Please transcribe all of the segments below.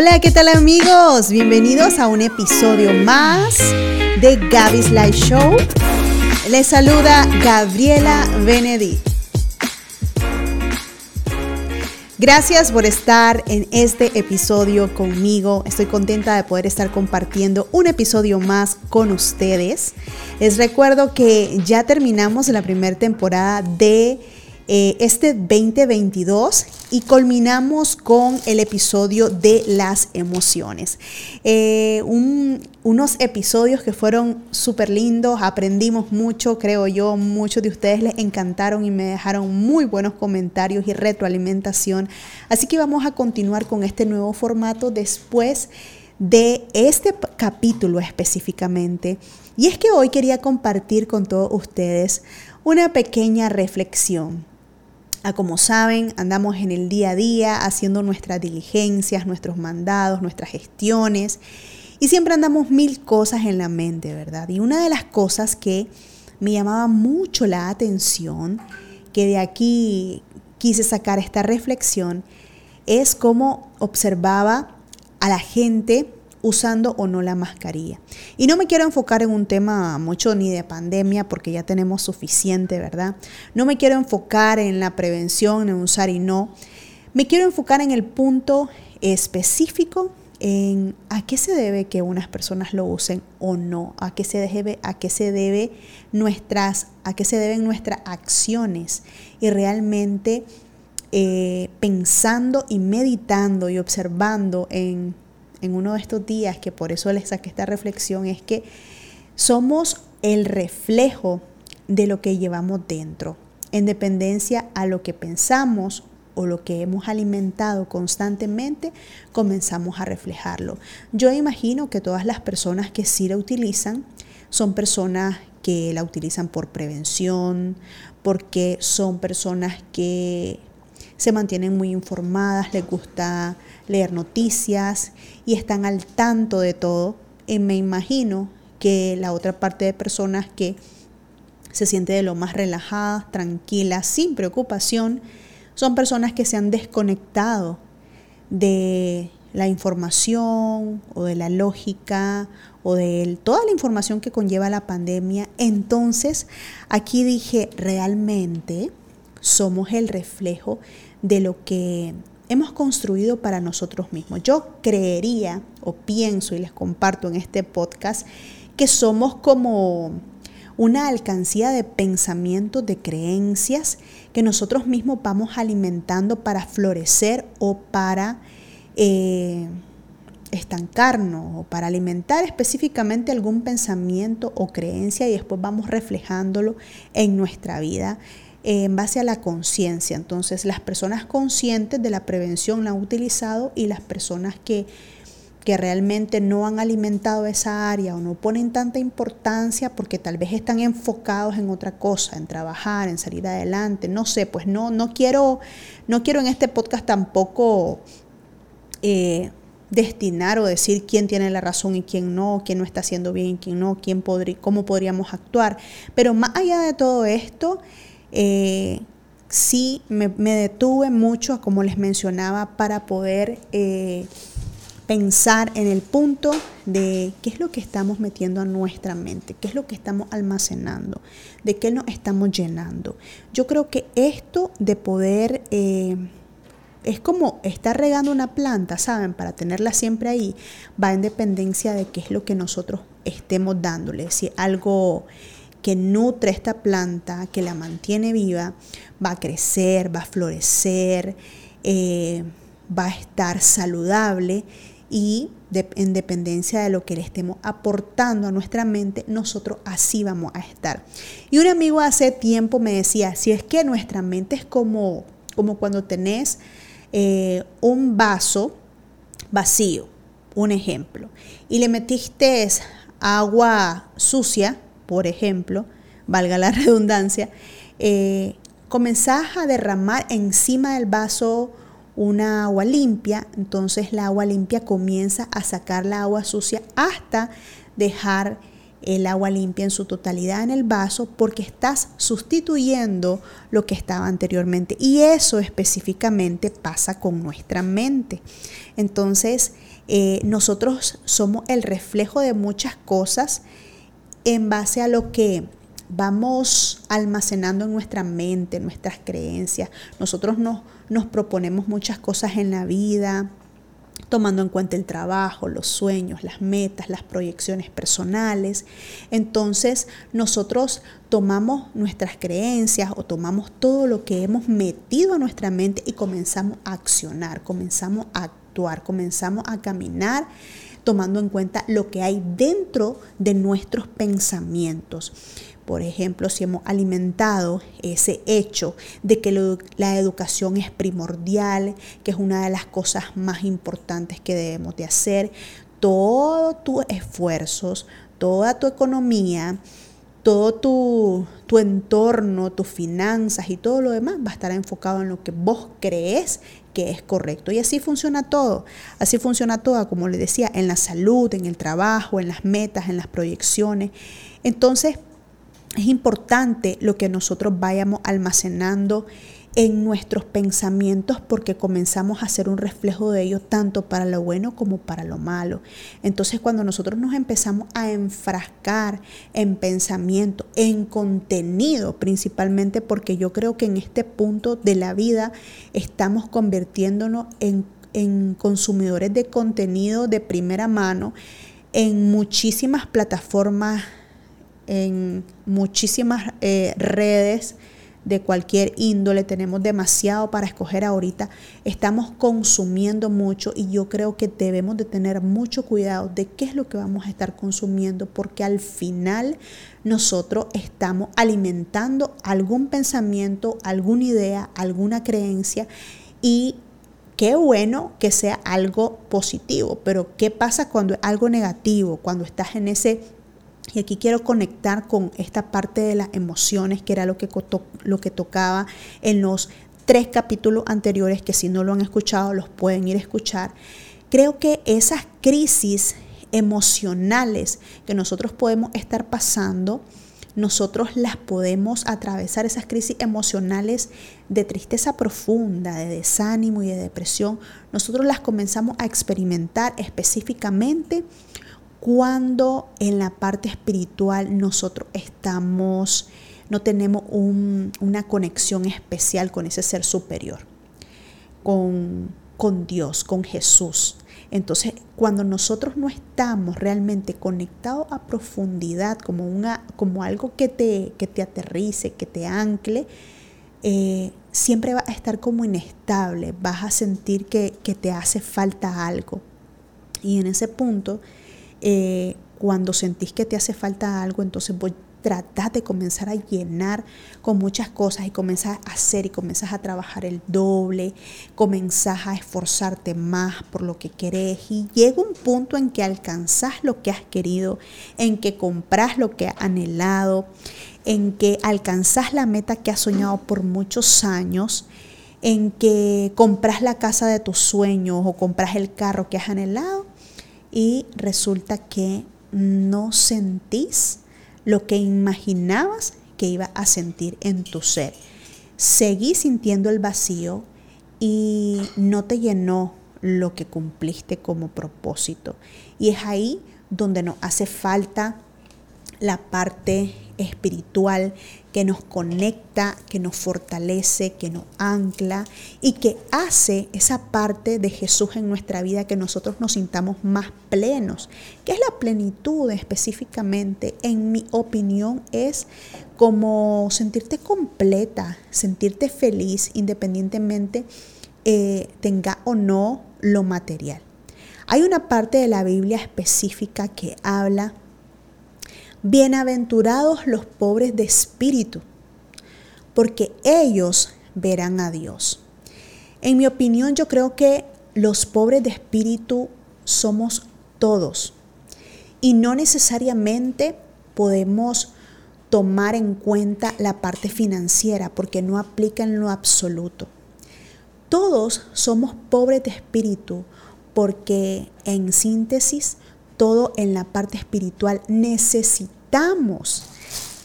Hola, ¿qué tal amigos? Bienvenidos a un episodio más de Gaby's Live Show. Les saluda Gabriela Benedict. Gracias por estar en este episodio conmigo. Estoy contenta de poder estar compartiendo un episodio más con ustedes. Les recuerdo que ya terminamos la primera temporada de eh, este 2022 y culminamos con el episodio de las emociones. Eh, unos episodios que fueron súper lindos, aprendimos mucho, creo yo, muchos de ustedes les encantaron y me dejaron muy buenos comentarios y retroalimentación. Así que vamos a continuar con este nuevo formato después de este capítulo específicamente. Y es que hoy quería compartir con todos ustedes una pequeña reflexión como saben, andamos en el día a día haciendo nuestras diligencias, nuestros mandados, nuestras gestiones y siempre andamos mil cosas en la mente, ¿verdad? Y una de las cosas que me llamaba mucho la atención, que de aquí quise sacar esta reflexión, es cómo observaba a la gente usando o no la mascarilla. Y no me quiero enfocar en un tema mucho ni de pandemia porque ya tenemos suficiente, ¿verdad? No me quiero enfocar en la prevención, en usar y no. Me quiero enfocar en el punto específico en a qué se debe que unas personas lo usen o no, a qué se debe, a qué se debe nuestras, a qué se deben nuestras acciones y realmente eh, pensando y meditando y observando en en uno de estos días, que por eso les saqué esta reflexión, es que somos el reflejo de lo que llevamos dentro, en dependencia a lo que pensamos o lo que hemos alimentado constantemente, comenzamos a reflejarlo. Yo imagino que todas las personas que sí la utilizan son personas que la utilizan por prevención, porque son personas que se mantienen muy informadas, les gusta leer noticias y están al tanto de todo. Y me imagino que la otra parte de personas que se siente de lo más relajada, tranquila, sin preocupación, son personas que se han desconectado de la información o de la lógica o de toda la información que conlleva la pandemia. Entonces, aquí dije, realmente somos el reflejo de lo que hemos construido para nosotros mismos. Yo creería o pienso y les comparto en este podcast que somos como una alcancía de pensamientos, de creencias que nosotros mismos vamos alimentando para florecer o para eh, estancarnos o para alimentar específicamente algún pensamiento o creencia y después vamos reflejándolo en nuestra vida en base a la conciencia. Entonces, las personas conscientes de la prevención la han utilizado y las personas que, que realmente no han alimentado esa área o no ponen tanta importancia porque tal vez están enfocados en otra cosa, en trabajar, en salir adelante, no sé, pues no, no quiero, no quiero en este podcast tampoco eh, destinar o decir quién tiene la razón y quién no, quién no está haciendo bien y quién no, quién podría, cómo podríamos actuar. Pero más allá de todo esto, eh, sí me, detuve mucho, como les mencionaba, para poder eh, pensar en el punto de qué es lo que estamos metiendo a nuestra mente, qué es lo que estamos almacenando, de qué nos estamos llenando. Yo creo que esto de poder... Eh, es como estar regando una planta, ¿saben? Para tenerla siempre ahí, va en dependencia de qué es lo que nosotros estemos dándole. Si algo que nutre esta planta, que la mantiene viva, va a crecer, va a florecer, eh, va a estar saludable y en dependencia de lo que le estemos aportando a nuestra mente, nosotros así vamos a estar. Y un amigo hace tiempo me decía, si es que nuestra mente es como, como cuando tenés eh, un vaso vacío, un ejemplo, y le metiste agua sucia, por ejemplo, valga la redundancia, eh, comenzás a derramar encima del vaso una agua limpia, entonces la agua limpia comienza a sacar la agua sucia hasta dejar el agua limpia en su totalidad en el vaso porque estás sustituyendo lo que estaba anteriormente. Y eso específicamente pasa con nuestra mente. Entonces, Eh, nosotros somos el reflejo de muchas cosas en base a lo que vamos almacenando en nuestra mente, nuestras creencias. Nosotros nos, proponemos muchas cosas en la vida, tomando en cuenta el trabajo, los sueños, las metas, las proyecciones personales. Entonces nosotros tomamos nuestras creencias o tomamos todo lo que hemos metido a nuestra mente y comenzamos a accionar, comenzamos a actuar, comenzamos a caminar tomando en cuenta lo que hay dentro de nuestros pensamientos. Por ejemplo, si hemos alimentado ese hecho de que la educación es primordial, que es una de las cosas más importantes que debemos de hacer, todos tus esfuerzos, toda tu economía, todo tu, tu, entorno, tus finanzas y todo lo demás va a estar enfocado en lo que vos crees es correcto. Y así funciona todo. Así funciona todo, como le decía, en la salud, en el trabajo, en las metas, en las proyecciones. Entonces, es importante lo que nosotros vayamos almacenando en nuestros pensamientos porque comenzamos a ser un reflejo de ellos tanto para lo bueno como para lo malo. Entonces cuando nosotros nos empezamos a enfrascar en pensamiento, en contenido principalmente porque yo creo que en este punto de la vida estamos convirtiéndonos en, en consumidores de contenido de primera mano en muchísimas plataformas en muchísimas eh, redes de cualquier índole, tenemos demasiado para escoger ahorita, estamos consumiendo mucho y yo creo que debemos de tener mucho cuidado de qué es lo que vamos a estar consumiendo porque al final nosotros estamos alimentando algún pensamiento, alguna idea, alguna creencia y qué bueno que sea algo positivo, pero ¿qué pasa cuando es algo negativo? Cuando estás en ese y aquí quiero conectar con esta parte de las emociones, que era lo que, lo que tocaba en los tres capítulos anteriores, que si no lo han escuchado, los pueden ir a escuchar. Creo que esas crisis emocionales que nosotros podemos estar pasando, nosotros las podemos atravesar, esas crisis emocionales de tristeza profunda, de desánimo y de depresión, nosotros las comenzamos a experimentar específicamente cuando en la parte espiritual nosotros estamos, no tenemos una conexión especial con ese ser superior, con, Dios, con Jesús. Entonces, cuando nosotros no estamos realmente conectados a profundidad, como, algo que te, aterrice, que te ancle, eh, siempre va a estar como inestable, vas a sentir que te hace falta algo. Y en ese punto eh, cuando sentís que te hace falta algo, entonces vos tratás de comenzar a llenar con muchas cosas y comenzás a hacer y comenzás a trabajar el doble, comenzás a esforzarte más por lo que querés y llega un punto en que alcanzás lo que has querido, en que compras lo que has anhelado, en que alcanzás la meta que has soñado por muchos años en que compras la casa de tus sueños o compras el carro que has anhelado y resulta que no sentís lo que imaginabas que iba a sentir en tu ser. Seguí sintiendo el vacío y no te llenó lo que cumpliste como propósito. Y es ahí donde nos hace falta la parte espiritual que nos conecta, que nos fortalece, que nos ancla y que hace esa parte de Jesús en nuestra vida que nosotros nos sintamos más plenos. ¿Qué es la plenitud específicamente? En mi opinión es como sentirte completa, sentirte feliz independientemente eh, tenga o no lo material. Hay una parte de la Biblia específica que habla Bienaventurados los pobres de espíritu, porque ellos verán a Dios. En mi opinión, yo creo que los pobres de espíritu somos todos y no necesariamente podemos tomar en cuenta la parte financiera porque no aplica en lo absoluto. Todos somos pobres de espíritu porque en síntesis todo en la parte espiritual, necesitamos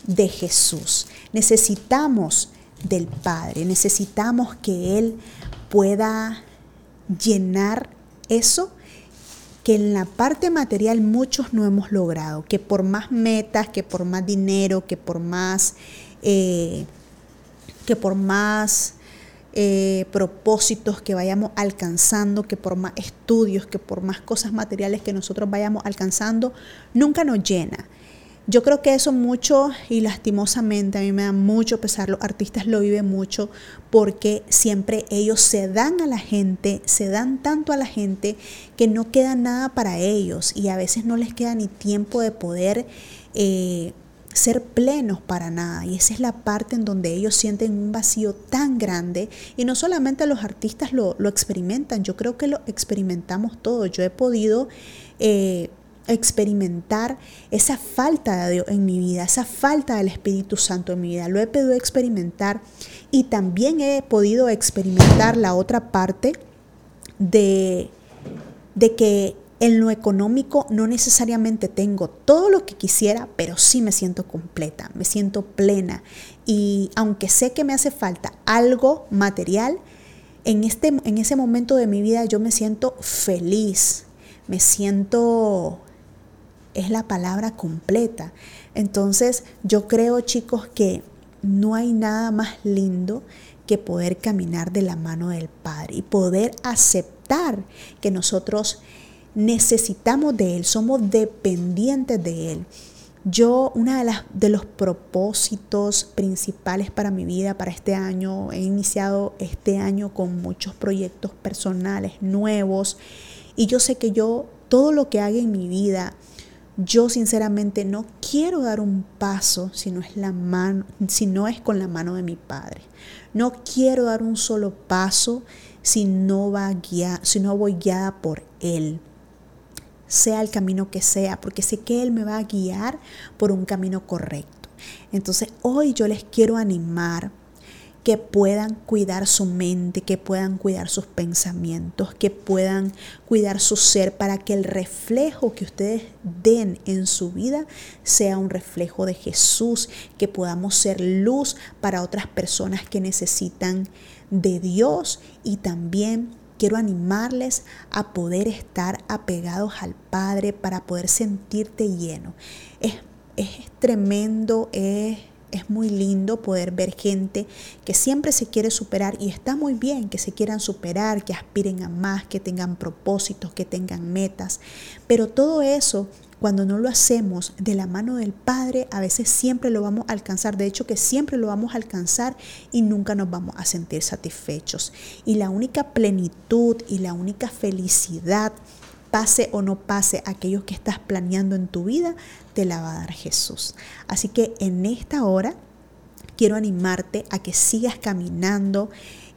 de Jesús, necesitamos del Padre, necesitamos que Él pueda llenar eso que en la parte material muchos no hemos logrado, que por más metas, que por más dinero, que por más, eh, que por más eh, propósitos que vayamos alcanzando, que por más estudios, que por más cosas materiales que nosotros vayamos alcanzando, nunca nos llena. Yo creo que eso mucho y lastimosamente a mí me da mucho pesar, los artistas lo viven mucho porque siempre ellos se dan a la gente, se dan tanto a la gente que no queda nada para ellos y a veces no les queda ni tiempo de poder eh, ser plenos para nada. Y esa es la parte en donde ellos sienten un vacío tan grande. Y no solamente los artistas lo, experimentan, yo creo que lo experimentamos todos. Yo he podido... Eh, experimentar esa falta de Dios en mi vida, esa falta del Espíritu Santo en mi vida. Lo he podido experimentar y también he podido experimentar la otra parte de, de que en lo económico no necesariamente tengo todo lo que quisiera, pero sí me siento completa, me siento plena. Y aunque sé que me hace falta algo material, en, este, en ese momento de mi vida yo me siento feliz, me siento es la palabra completa. Entonces yo creo chicos que no hay nada más lindo que poder caminar de la mano del Padre y poder aceptar que nosotros necesitamos de Él, somos dependientes de Él. Yo, uno de, las, de los propósitos principales para mi vida, para este año, he iniciado este año con muchos proyectos personales nuevos y yo sé que yo, todo lo que haga en mi vida, yo sinceramente no quiero dar un paso si no es la mano, si no es con la mano de mi padre. No quiero dar un solo paso si no va guiar, si no voy guiada por él. Sea el camino que sea, porque sé que él me va a guiar por un camino correcto. Entonces, hoy yo les quiero animar que puedan cuidar su mente, que puedan cuidar sus pensamientos, que puedan cuidar su ser para que el reflejo que ustedes den en su vida sea un reflejo de Jesús, que podamos ser luz para otras personas que necesitan de Dios y también quiero animarles a poder estar apegados al Padre para poder sentirte lleno. Es, es tremendo, es es muy lindo poder ver gente que siempre se quiere superar y está muy bien que se quieran superar, que aspiren a más, que tengan propósitos, que tengan metas. Pero todo eso, cuando no lo hacemos de la mano del Padre, a veces siempre lo vamos a alcanzar. De hecho, que siempre lo vamos a alcanzar y nunca nos vamos a sentir satisfechos. Y la única plenitud y la única felicidad pase o no pase aquello que estás planeando en tu vida, te la va a dar Jesús. Así que en esta hora quiero animarte a que sigas caminando.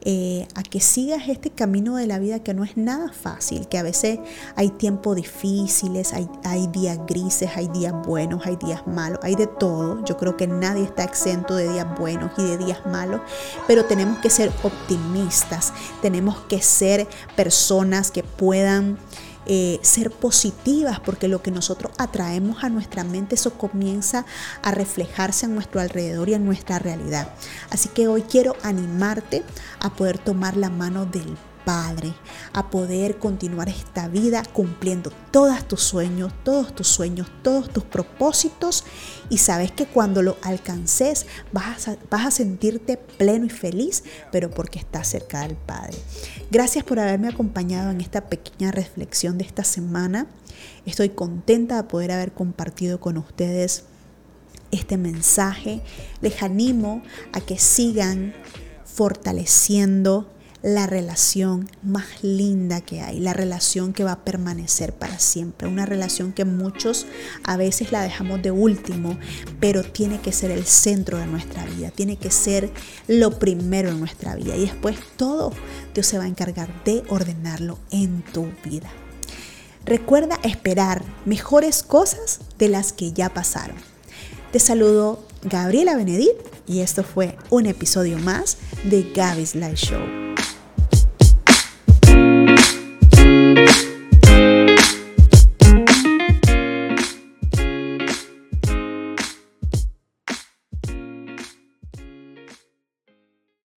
Eh, a que sigas este camino de la vida que no es nada fácil, que a veces hay tiempos difíciles, hay, hay días grises, hay días buenos, hay días malos, hay de todo. Yo creo que nadie está exento de días buenos y de días malos, pero tenemos que ser optimistas, tenemos que ser personas que puedan eh, ser positivas, porque lo que nosotros atraemos a nuestra mente, eso comienza a reflejarse en nuestro alrededor y en nuestra realidad. Así que hoy quiero animarte a poder tomar la mano del Padre, a poder continuar esta vida cumpliendo todos tus sueños, todos tus sueños, todos tus propósitos y sabes que cuando lo alcances vas a, vas a sentirte pleno y feliz, pero porque estás cerca del Padre. Gracias por haberme acompañado en esta pequeña reflexión de esta semana. Estoy contenta de poder haber compartido con ustedes este mensaje. Les animo a que sigan fortaleciendo la relación más linda que hay, la relación que va a permanecer para siempre, una relación que muchos a veces la dejamos de último, pero tiene que ser el centro de nuestra vida, tiene que ser lo primero en nuestra vida y después todo Dios se va a encargar de ordenarlo en tu vida. Recuerda esperar mejores cosas de las que ya pasaron. Te saludo Gabriela Benedit y esto fue un episodio más de Gaby's Live Show.